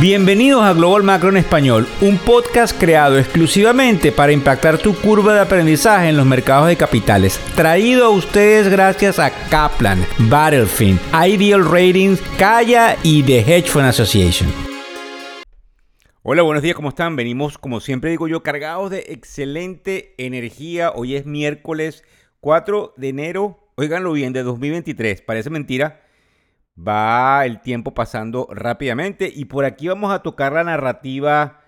Bienvenidos a Global Macro en Español, un podcast creado exclusivamente para impactar tu curva de aprendizaje en los mercados de capitales. Traído a ustedes gracias a Kaplan, Battlefield, Ideal Ratings, Kaya y The Hedge Fund Association. Hola, buenos días, ¿cómo están? Venimos, como siempre digo yo, cargados de excelente energía. Hoy es miércoles 4 de enero, oiganlo bien, de 2023. Parece mentira Va el tiempo pasando rápidamente y por aquí vamos a tocar la narrativa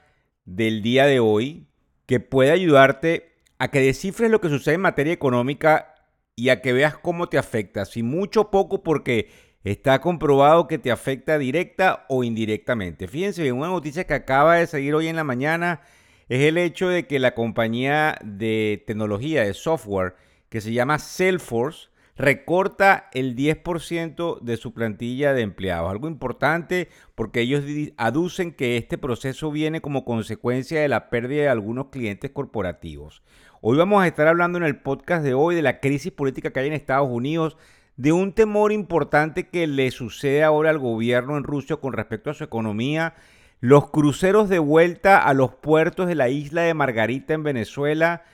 del día de hoy que puede ayudarte a que descifres lo que sucede en materia económica y a que veas cómo te afecta, si mucho o poco porque está comprobado que te afecta directa o indirectamente. Fíjense una noticia que acaba de salir hoy en la mañana es el hecho de que la compañía de tecnología, de software, que se llama Salesforce, recorta el 10% de su plantilla de empleados. Algo importante porque ellos aducen que este proceso viene como consecuencia de la pérdida de algunos clientes corporativos. Hoy vamos a estar hablando en el podcast de hoy de la crisis política que hay en Estados Unidos, de un temor importante que le sucede ahora al gobierno en Rusia con respecto a su economía, los cruceros de vuelta a los puertos de la isla de Margarita en Venezuela,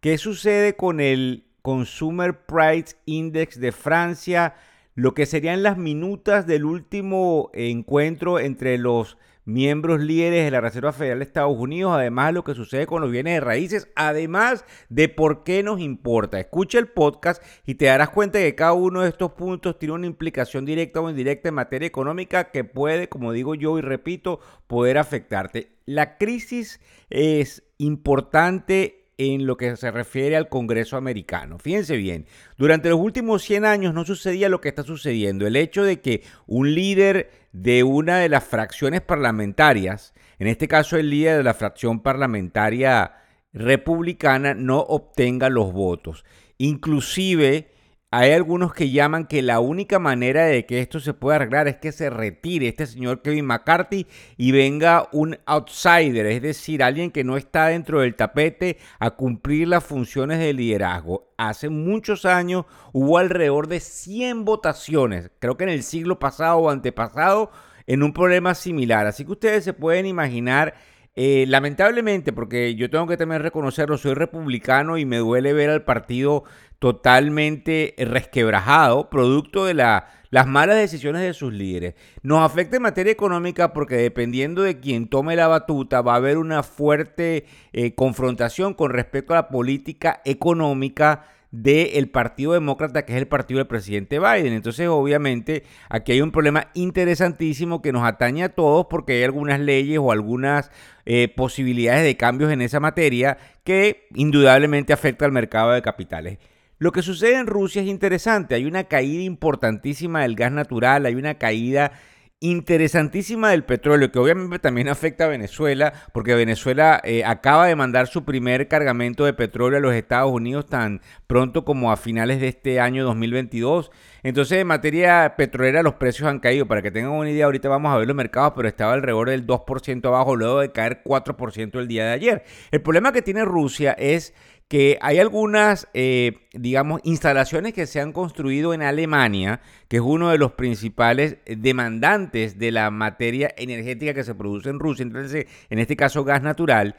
qué sucede con el Consumer Price Index de Francia, lo que serían las minutas del último encuentro entre los miembros líderes de la Reserva Federal de Estados Unidos, además de lo que sucede con los bienes de raíces, además de por qué nos importa. Escucha el podcast y te darás cuenta que cada uno de estos puntos tiene una implicación directa o indirecta en materia económica que puede, como digo yo y repito, poder afectarte. La crisis es importante en lo que se refiere al Congreso americano. Fíjense bien, durante los últimos 100 años no sucedía lo que está sucediendo. El hecho de que un líder de una de las fracciones parlamentarias, en este caso el líder de la fracción parlamentaria republicana, no obtenga los votos. Inclusive hay algunos que llaman que la única manera de que esto se pueda arreglar es que se retire este señor Kevin McCarthy y venga un outsider, es decir, alguien que no está dentro del tapete a cumplir las funciones de liderazgo. Hace muchos años hubo alrededor de 100 votaciones, creo que en el siglo pasado o antepasado, en un problema similar. Así que ustedes se pueden imaginar eh, lamentablemente, porque yo tengo que también reconocerlo, soy republicano y me duele ver al partido totalmente resquebrajado, producto de las malas decisiones de sus líderes. Nos afecta en materia económica porque dependiendo de quién tome la batuta va a haber una fuerte eh, confrontación con respecto a la política económica del Partido Demócrata, que es el partido del presidente Biden. Entonces, obviamente, aquí hay un problema interesantísimo que nos atañe a todos porque hay algunas leyes o algunas eh, posibilidades de cambios en esa materia que indudablemente afecta al mercado de capitales. Lo que sucede en Rusia es interesante. Hay una caída importantísima del gas natural, hay una caída interesantísima del petróleo, que obviamente también afecta a Venezuela, porque Venezuela eh, acaba de mandar su primer cargamento de petróleo a los Estados Unidos tan pronto como a finales de este año 2022. Entonces, en materia petrolera, los precios han caído. Para que tengan una idea, ahorita vamos a ver los mercados, pero estaba alrededor del 2% abajo, luego de caer 4% el día de ayer. El problema que tiene Rusia es que hay algunas, eh, digamos, instalaciones que se han construido en Alemania, que es uno de los principales demandantes de la materia energética que se produce en Rusia, entonces, en este caso gas natural,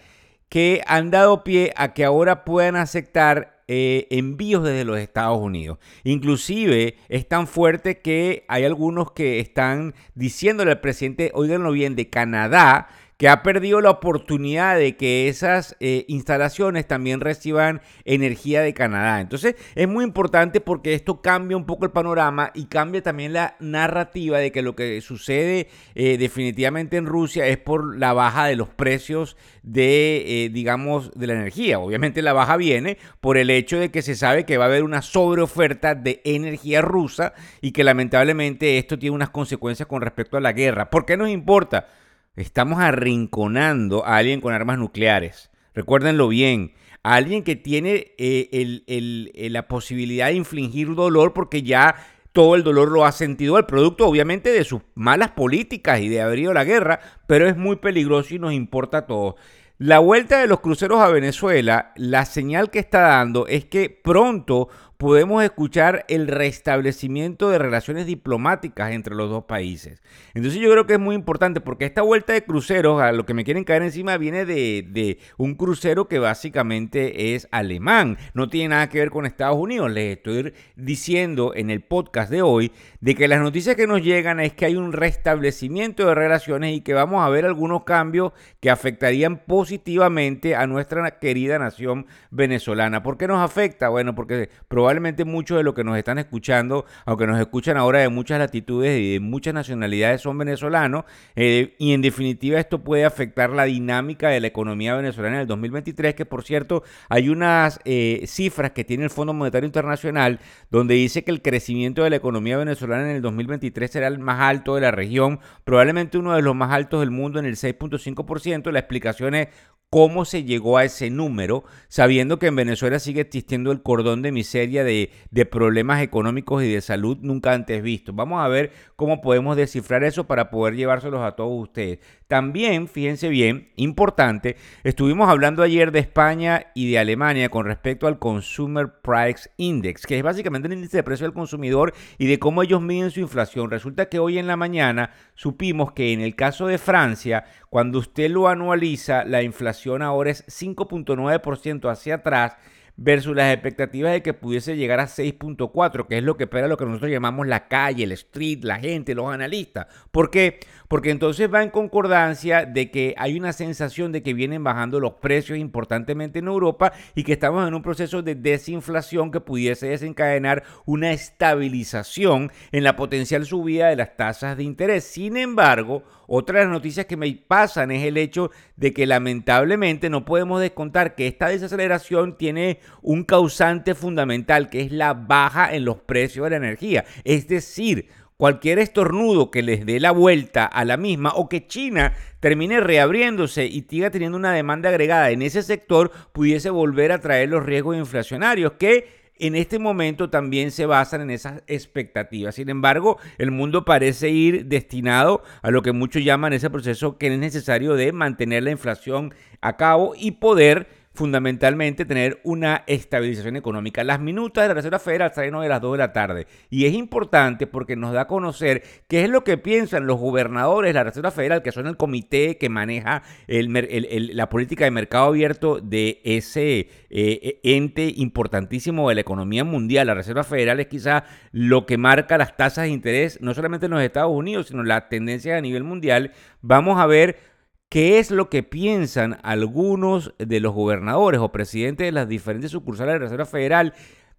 que han dado pie a que ahora puedan aceptar eh, envíos desde los Estados Unidos. Inclusive es tan fuerte que hay algunos que están diciéndole al presidente, oiganlo bien, de Canadá, que ha perdido la oportunidad de que esas eh, instalaciones también reciban energía de Canadá. Entonces es muy importante porque esto cambia un poco el panorama y cambia también la narrativa de que lo que sucede eh, definitivamente en Rusia es por la baja de los precios de, eh, digamos, de la energía. Obviamente la baja viene por el hecho de que se sabe que va a haber una sobreoferta de energía rusa y que lamentablemente esto tiene unas consecuencias con respecto a la guerra. ¿Por qué nos importa? Estamos arrinconando a alguien con armas nucleares. Recuérdenlo bien. A alguien que tiene eh, eh, la posibilidad de infligir dolor porque ya todo el dolor lo ha sentido el producto, obviamente, de sus malas políticas y de haber ido a la guerra, pero es muy peligroso y nos importa a todos. La vuelta de los cruceros a Venezuela, la señal que está dando es que pronto podemos escuchar el restablecimiento de relaciones diplomáticas entre los dos países. Entonces yo creo que es muy importante porque esta vuelta de cruceros, a lo que me quieren caer encima, viene de, de un crucero que básicamente es alemán, no tiene nada que ver con Estados Unidos. Les estoy diciendo en el podcast de hoy de que las noticias que nos llegan es que hay un restablecimiento de relaciones y que vamos a ver algunos cambios que afectarían positivamente a nuestra querida nación venezolana. ¿Por qué nos afecta? Bueno, porque probablemente muchos de los que nos están escuchando, aunque nos escuchan ahora de muchas latitudes y de muchas nacionalidades, son venezolanos, eh, y en definitiva esto puede afectar la dinámica de la economía venezolana en el 2023, que por cierto hay unas eh, cifras que tiene el Fondo Monetario Internacional donde dice que el crecimiento de la economía venezolana en el 2023 será el más alto de la región, probablemente uno de los más altos del mundo en el 6.5%. La explicación es cómo se llegó a ese número, sabiendo que en Venezuela sigue existiendo el cordón de miseria de, problemas económicos y de salud nunca antes vistos. Vamos a ver cómo podemos descifrar eso para poder llevárselos a todos ustedes. También, fíjense bien, importante, estuvimos hablando ayer de España y de Alemania con respecto al Consumer Price Index, que es básicamente el índice de precio del consumidor y de cómo ellos miden su inflación. Resulta que hoy en la mañana supimos que en el caso de Francia, cuando usted lo anualiza, la inflación ahora es 5.9% hacia atrás versus las expectativas de que pudiese llegar a 6.4, que es lo que espera lo que nosotros llamamos la calle, el street, la gente, los analistas. ¿Por qué? Porque entonces va en concordancia de que hay una sensación de que vienen bajando los precios importantemente en Europa y que estamos en un proceso de desinflación que pudiese desencadenar una estabilización en la potencial subida de las tasas de interés. Sin embargo, otra de las noticias que me pasan es el hecho de que lamentablemente no podemos descontar que esta desaceleración tiene un causante fundamental que es la baja en los precios de la energía. Es decir, cualquier estornudo que les dé la vuelta a la misma o que China termine reabriéndose y siga teniendo una demanda agregada en ese sector pudiese volver a traer los riesgos inflacionarios que en este momento también se basan en esas expectativas. Sin embargo, el mundo parece ir destinado a lo que muchos llaman ese proceso que es necesario de mantener la inflación a cabo y poder fundamentalmente tener una estabilización económica. Las minutas de la Reserva Federal salen hoy a las 2 de la tarde y es importante porque nos da a conocer qué es lo que piensan los gobernadores de la Reserva Federal, que son el comité que maneja la política de mercado abierto de ese eh, ente importantísimo de la economía mundial. La Reserva Federal es quizá lo que marca las tasas de interés, no solamente en los Estados Unidos, sino las tendencias a nivel mundial. Vamos a ver qué es lo que piensan algunos de los gobernadores o presidentes de las diferentes sucursales de la Reserva Federal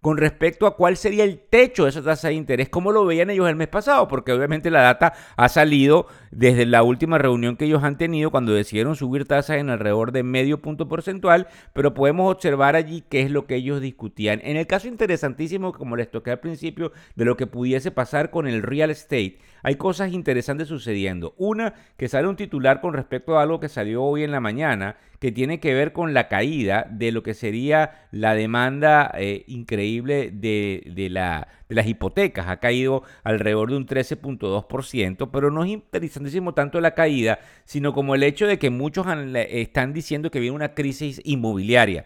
con respecto a cuál sería el techo de esa tasa de interés, cómo lo veían ellos el mes pasado, porque obviamente la data ha salido desde la última reunión que ellos han tenido cuando decidieron subir tasas en alrededor de medio punto porcentual, pero podemos observar allí qué es lo que ellos discutían. En el caso interesantísimo, como les toqué al principio, de lo que pudiese pasar con el real estate, hay cosas interesantes sucediendo. Una, que sale un titular con respecto a algo que salió hoy en la mañana, que tiene que ver con la caída de lo que sería la demanda eh, increíble de, la, de las hipotecas. Ha caído alrededor de un 13.2%, pero no es interesantísimo tanto la caída, sino como el hecho de que muchos están diciendo que viene una crisis inmobiliaria.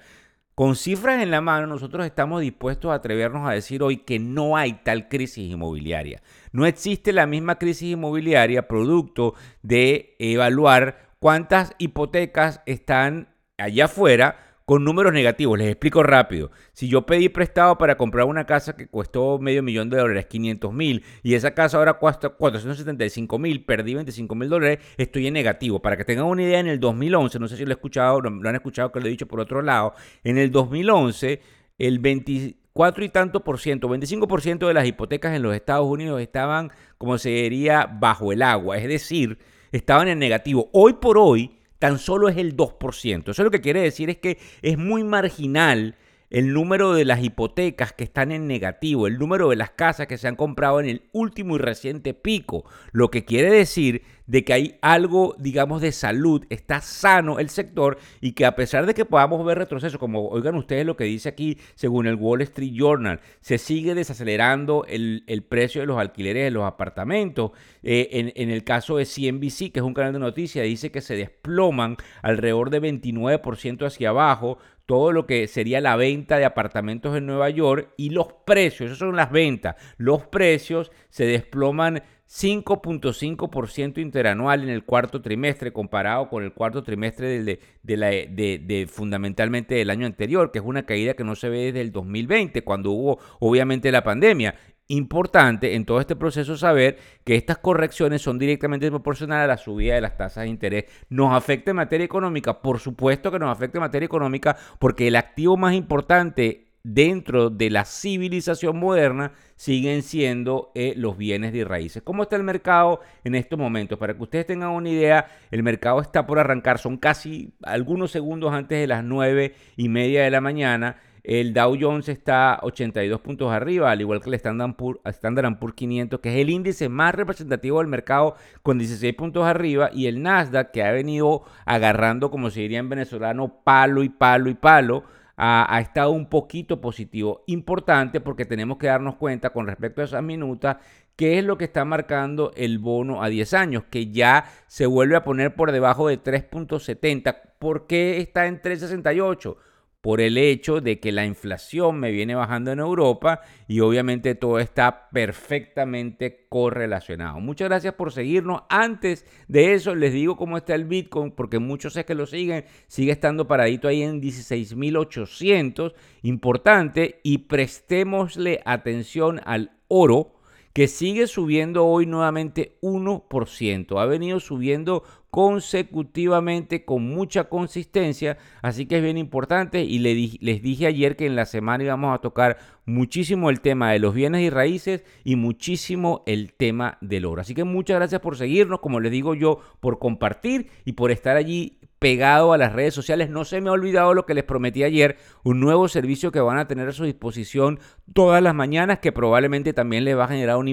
Con cifras en la mano, nosotros estamos dispuestos a atrevernos a decir hoy que no hay tal crisis inmobiliaria. No existe la misma crisis inmobiliaria producto de evaluar cuántas hipotecas están allá afuera con números negativos. Les explico rápido. Si yo pedí prestado para comprar una casa que costó medio millón de dólares, 500 mil, y esa casa ahora cuesta 475 mil, perdí 25 mil dólares, estoy en negativo. Para que tengan una idea, en el 2011, no sé si lo, he escuchado, lo han escuchado que lo he dicho por otro lado, en el 2011 el 24 y tanto por ciento, 25 por ciento de las hipotecas en los Estados Unidos estaban, como se diría, bajo el agua, es decir, estaban en negativo. Hoy por hoy, tan solo es el 2%. Eso lo que quiere decir es que es muy marginal el número de las hipotecas que están en negativo, el número de las casas que se han comprado en el último y reciente pico, lo que quiere decir de que hay algo, digamos, de salud, está sano el sector y que a pesar de que podamos ver retroceso, como oigan ustedes lo que dice aquí, según el Wall Street Journal, se sigue desacelerando el, precio de los alquileres de los apartamentos. Eh, en, en, el caso de CNBC, que es un canal de noticias, dice que se desploman alrededor de 29% hacia abajo todo lo que sería la venta de apartamentos en Nueva York y los precios, esas son las ventas, los precios se desploman 5.5% interanual en el cuarto trimestre comparado con el cuarto trimestre de, de, fundamentalmente del año anterior, que es una caída que no se ve desde el 2020, cuando hubo obviamente la pandemia. Importante en todo este proceso saber que estas correcciones son directamente proporcionales a la subida de las tasas de interés. ¿Nos afecta en materia económica? Por supuesto que nos afecta en materia económica porque el activo más importante dentro de la civilización moderna siguen siendo eh, los bienes de raíces. ¿Cómo está el mercado en estos momentos? Para que ustedes tengan una idea, el mercado está por arrancar, son casi algunos segundos antes de las nueve y media de la mañana. El Dow Jones está 82 puntos arriba, al igual que el Standard Poor's, Standard Poor's 500, que es el índice más representativo del mercado con 16 puntos arriba, y el Nasdaq, que ha venido agarrando, como se diría en venezolano, palo y palo y palo, ha, estado un poquito positivo. Importante porque tenemos que darnos cuenta con respecto a esas minutas qué es lo que está marcando el bono a 10 años, que ya se vuelve a poner por debajo de 3.70. ¿Por qué está en 3.68? Por el hecho de que la inflación me viene bajando en Europa y obviamente todo está perfectamente correlacionado. Muchas gracias por seguirnos. Antes de eso les digo cómo está el Bitcoin porque muchos sé que lo siguen, sigue estando paradito ahí en 16.800, importante y prestémosle atención al oro que sigue subiendo hoy nuevamente 1%. Ha venido subiendo consecutivamente con mucha consistencia, así que es bien importante y les dije ayer que en la semana íbamos a tocar muchísimo el tema de los bienes y raíces y muchísimo el tema del oro. Así que muchas gracias por seguirnos, como les digo yo, por compartir y por estar allí pegado a las redes sociales. No se me ha olvidado lo que les prometí ayer, un nuevo servicio que van a tener a su disposición todas las mañanas que probablemente también les va a generar un,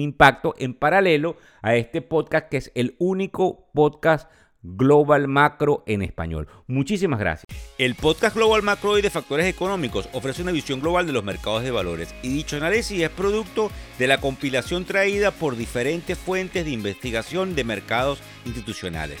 impacto en paralelo a este podcast que es el único podcast Global Macro en español. Muchísimas gracias. El podcast Global Macro y de Factores Económicos ofrece una visión global de los mercados de valores y dicho análisis es producto de la compilación traída por diferentes fuentes de investigación de mercados institucionales.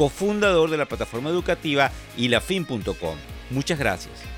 cofundador de la plataforma educativa ilafin.com. Muchas gracias.